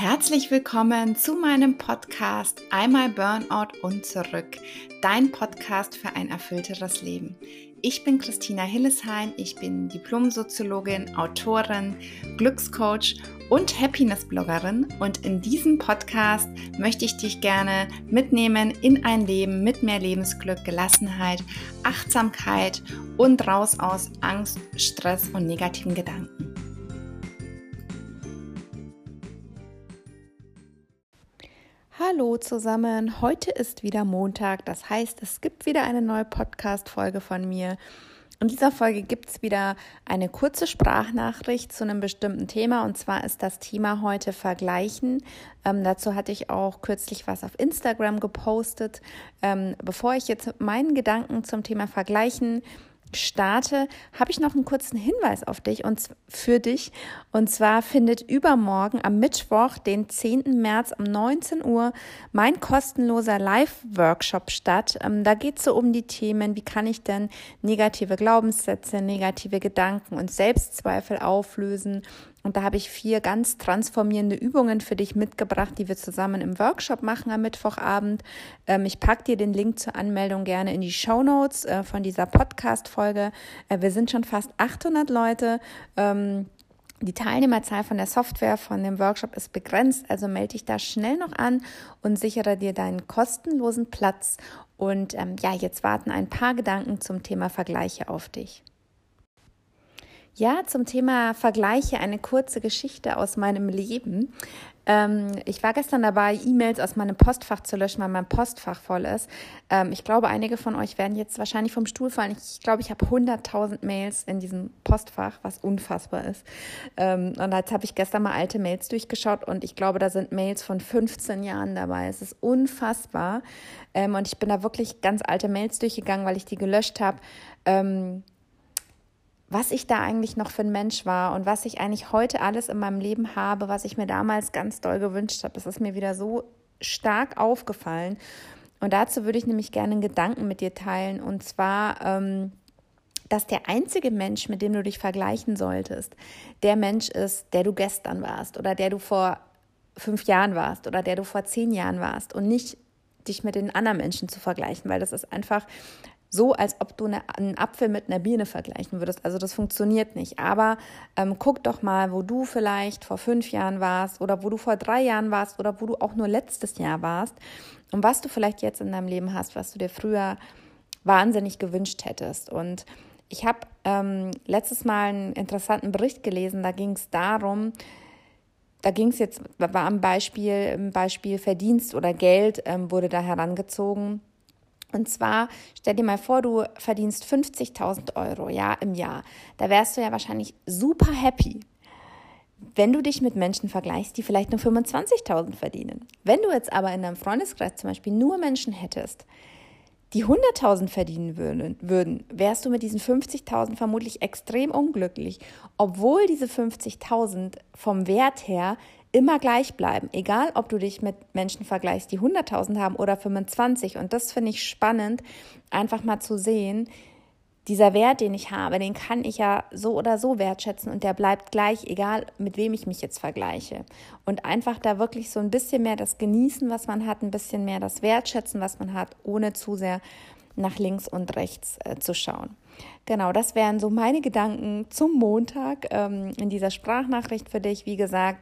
Herzlich willkommen zu meinem Podcast Einmal Burnout und zurück, dein Podcast für ein erfüllteres Leben. Ich bin Christina Hillesheim, ich bin Diplomsoziologin, Autorin, Glückscoach und Happiness-Bloggerin und in diesem Podcast möchte ich dich gerne mitnehmen in ein Leben mit mehr Lebensglück, Gelassenheit, Achtsamkeit und raus aus Angst, Stress und negativen Gedanken. Hallo zusammen, heute ist wieder Montag, das heißt, es gibt wieder eine neue Podcast-Folge von mir. In dieser Folge gibt es wieder eine kurze Sprachnachricht zu einem bestimmten Thema und zwar ist das Thema heute Vergleichen. Ähm, dazu hatte ich auch kürzlich was auf Instagram gepostet. Ähm, bevor ich jetzt meinen Gedanken zum Thema Vergleichen starte, habe ich noch einen kurzen Hinweis auf dich und für dich. Und zwar findet übermorgen am Mittwoch, den 10. März um 19 Uhr, mein kostenloser Live-Workshop statt. Ähm, da geht es so um die Themen, wie kann ich denn negative Glaubenssätze, negative Gedanken und Selbstzweifel auflösen und da habe ich vier ganz transformierende Übungen für dich mitgebracht, die wir zusammen im Workshop machen am Mittwochabend. Ähm, ich packe dir den Link zur Anmeldung gerne in die Show Notes äh, von dieser Podcast-Folge. Äh, wir sind schon fast 800 Leute. Ähm, die Teilnehmerzahl von der Software von dem Workshop ist begrenzt, also melde dich da schnell noch an und sichere dir deinen kostenlosen Platz. Und ähm, ja, jetzt warten ein paar Gedanken zum Thema Vergleiche auf dich. Ja, zum Thema Vergleiche eine kurze Geschichte aus meinem Leben. Ähm, ich war gestern dabei, E-Mails aus meinem Postfach zu löschen, weil mein Postfach voll ist. Ähm, ich glaube, einige von euch werden jetzt wahrscheinlich vom Stuhl fallen. Ich glaube, ich habe 100.000 Mails in diesem Postfach, was unfassbar ist. Ähm, und jetzt habe ich gestern mal alte Mails durchgeschaut und ich glaube, da sind Mails von 15 Jahren dabei. Es ist unfassbar. Ähm, und ich bin da wirklich ganz alte Mails durchgegangen, weil ich die gelöscht habe ähm, was ich da eigentlich noch für ein Mensch war und was ich eigentlich heute alles in meinem Leben habe, was ich mir damals ganz doll gewünscht habe. Das ist mir wieder so stark aufgefallen. Und dazu würde ich nämlich gerne einen Gedanken mit dir teilen. Und zwar, ähm, dass der einzige Mensch, mit dem du dich vergleichen solltest, der Mensch ist, der du gestern warst oder der du vor fünf Jahren warst oder der du vor zehn Jahren warst und nicht dich mit den anderen Menschen zu vergleichen, weil das ist einfach so, als ob du eine, einen Apfel mit einer Birne vergleichen würdest. Also das funktioniert nicht. Aber ähm, guck doch mal, wo du vielleicht vor fünf Jahren warst oder wo du vor drei Jahren warst oder wo du auch nur letztes Jahr warst und was du vielleicht jetzt in deinem Leben hast, was du dir früher wahnsinnig gewünscht hättest. Und ich habe ähm, letztes Mal einen interessanten Bericht gelesen, da ging es darum, da ging es jetzt, war am Beispiel, im Beispiel Verdienst oder Geld ähm, wurde da herangezogen und zwar, stell dir mal vor, du verdienst 50.000 Euro ja, im Jahr. Da wärst du ja wahrscheinlich super happy, wenn du dich mit Menschen vergleichst, die vielleicht nur 25.000 verdienen. Wenn du jetzt aber in deinem Freundeskreis zum Beispiel nur Menschen hättest, die 100.000 verdienen würden, würden, wärst du mit diesen 50.000 vermutlich extrem unglücklich, obwohl diese 50.000 vom Wert her immer gleich bleiben, egal ob du dich mit Menschen vergleichst, die 100.000 haben oder 25. Und das finde ich spannend, einfach mal zu sehen, dieser Wert, den ich habe, den kann ich ja so oder so wertschätzen und der bleibt gleich, egal mit wem ich mich jetzt vergleiche. Und einfach da wirklich so ein bisschen mehr das Genießen, was man hat, ein bisschen mehr das Wertschätzen, was man hat, ohne zu sehr nach links und rechts äh, zu schauen. Genau, das wären so meine Gedanken zum Montag ähm, in dieser Sprachnachricht für dich. Wie gesagt,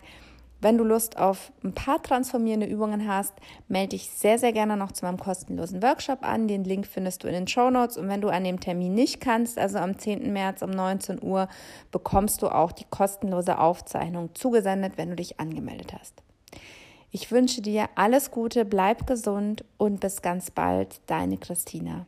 wenn du Lust auf ein paar transformierende Übungen hast, melde dich sehr, sehr gerne noch zu meinem kostenlosen Workshop an. Den Link findest du in den Show Notes. Und wenn du an dem Termin nicht kannst, also am 10. März um 19 Uhr, bekommst du auch die kostenlose Aufzeichnung zugesendet, wenn du dich angemeldet hast. Ich wünsche dir alles Gute, bleib gesund und bis ganz bald, deine Christina.